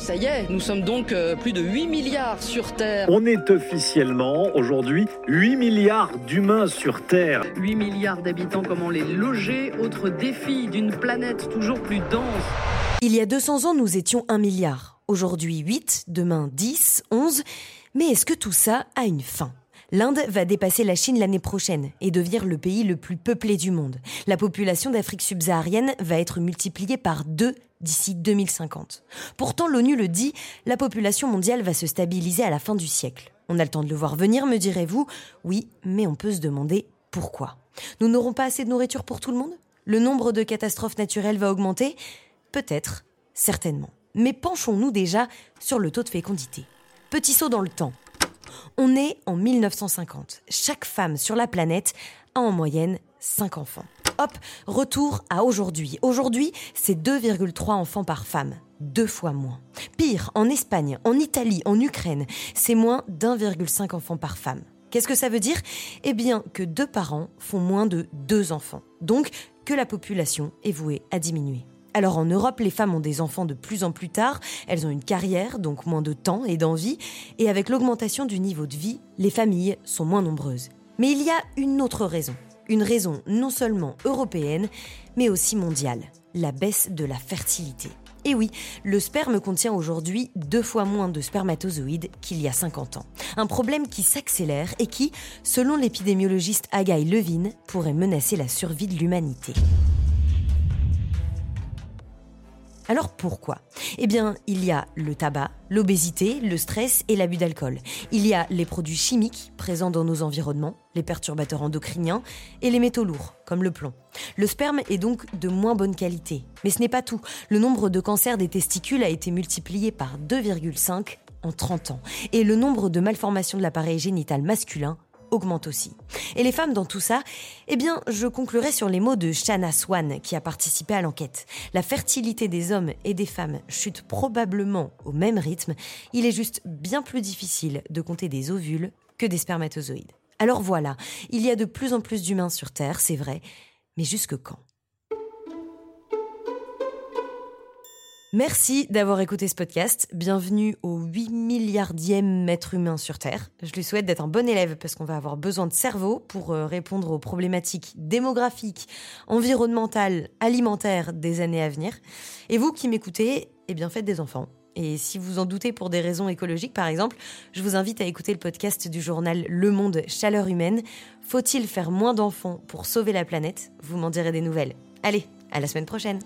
Ça y est, nous sommes donc euh, plus de 8 milliards sur Terre. On est officiellement aujourd'hui 8 milliards d'humains sur Terre. 8 milliards d'habitants, comment les loger? Autre défi d'une planète toujours plus dense. Il y a 200 ans, nous étions 1 milliard. Aujourd'hui 8, demain 10, 11. Mais est-ce que tout ça a une fin? L'Inde va dépasser la Chine l'année prochaine et devenir le pays le plus peuplé du monde. La population d'Afrique subsaharienne va être multipliée par deux d'ici 2050. Pourtant, l'ONU le dit, la population mondiale va se stabiliser à la fin du siècle. On a le temps de le voir venir, me direz-vous Oui, mais on peut se demander pourquoi. Nous n'aurons pas assez de nourriture pour tout le monde? Le nombre de catastrophes naturelles va augmenter? Peut-être, certainement. Mais penchons-nous déjà sur le taux de fécondité. Petit saut dans le temps. On est en 1950. Chaque femme sur la planète a en moyenne 5 enfants. Hop, retour à aujourd'hui. Aujourd'hui, c'est 2,3 enfants par femme. Deux fois moins. Pire, en Espagne, en Italie, en Ukraine, c'est moins d'1,5 enfants par femme. Qu'est-ce que ça veut dire? Eh bien que deux parents font moins de deux enfants. Donc que la population est vouée à diminuer. Alors en Europe, les femmes ont des enfants de plus en plus tard, elles ont une carrière, donc moins de temps et d'envie, et avec l'augmentation du niveau de vie, les familles sont moins nombreuses. Mais il y a une autre raison, une raison non seulement européenne, mais aussi mondiale, la baisse de la fertilité. Et oui, le sperme contient aujourd'hui deux fois moins de spermatozoïdes qu'il y a 50 ans. Un problème qui s'accélère et qui, selon l'épidémiologiste Agaï Levine, pourrait menacer la survie de l'humanité. Alors pourquoi? Eh bien, il y a le tabac, l'obésité, le stress et l'abus d'alcool. Il y a les produits chimiques présents dans nos environnements, les perturbateurs endocriniens et les métaux lourds, comme le plomb. Le sperme est donc de moins bonne qualité. Mais ce n'est pas tout. Le nombre de cancers des testicules a été multiplié par 2,5 en 30 ans. Et le nombre de malformations de l'appareil génital masculin augmente aussi. Et les femmes dans tout ça Eh bien, je conclurai sur les mots de Shanna Swan, qui a participé à l'enquête. La fertilité des hommes et des femmes chute probablement au même rythme. Il est juste bien plus difficile de compter des ovules que des spermatozoïdes. Alors voilà, il y a de plus en plus d'humains sur Terre, c'est vrai, mais jusque quand? Merci d'avoir écouté ce podcast. Bienvenue au 8 milliardième être humain sur Terre. Je lui souhaite d'être un bon élève parce qu'on va avoir besoin de cerveau pour euh, répondre aux problématiques démographiques, environnementales, alimentaires des années à venir. Et vous qui m'écoutez, eh bien faites des enfants. Et si vous en doutez pour des raisons écologiques, par exemple, je vous invite à écouter le podcast du journal Le Monde Chaleur Humaine. Faut-il faire moins d'enfants pour sauver la planète? Vous m'en direz des nouvelles. Allez, à la semaine prochaine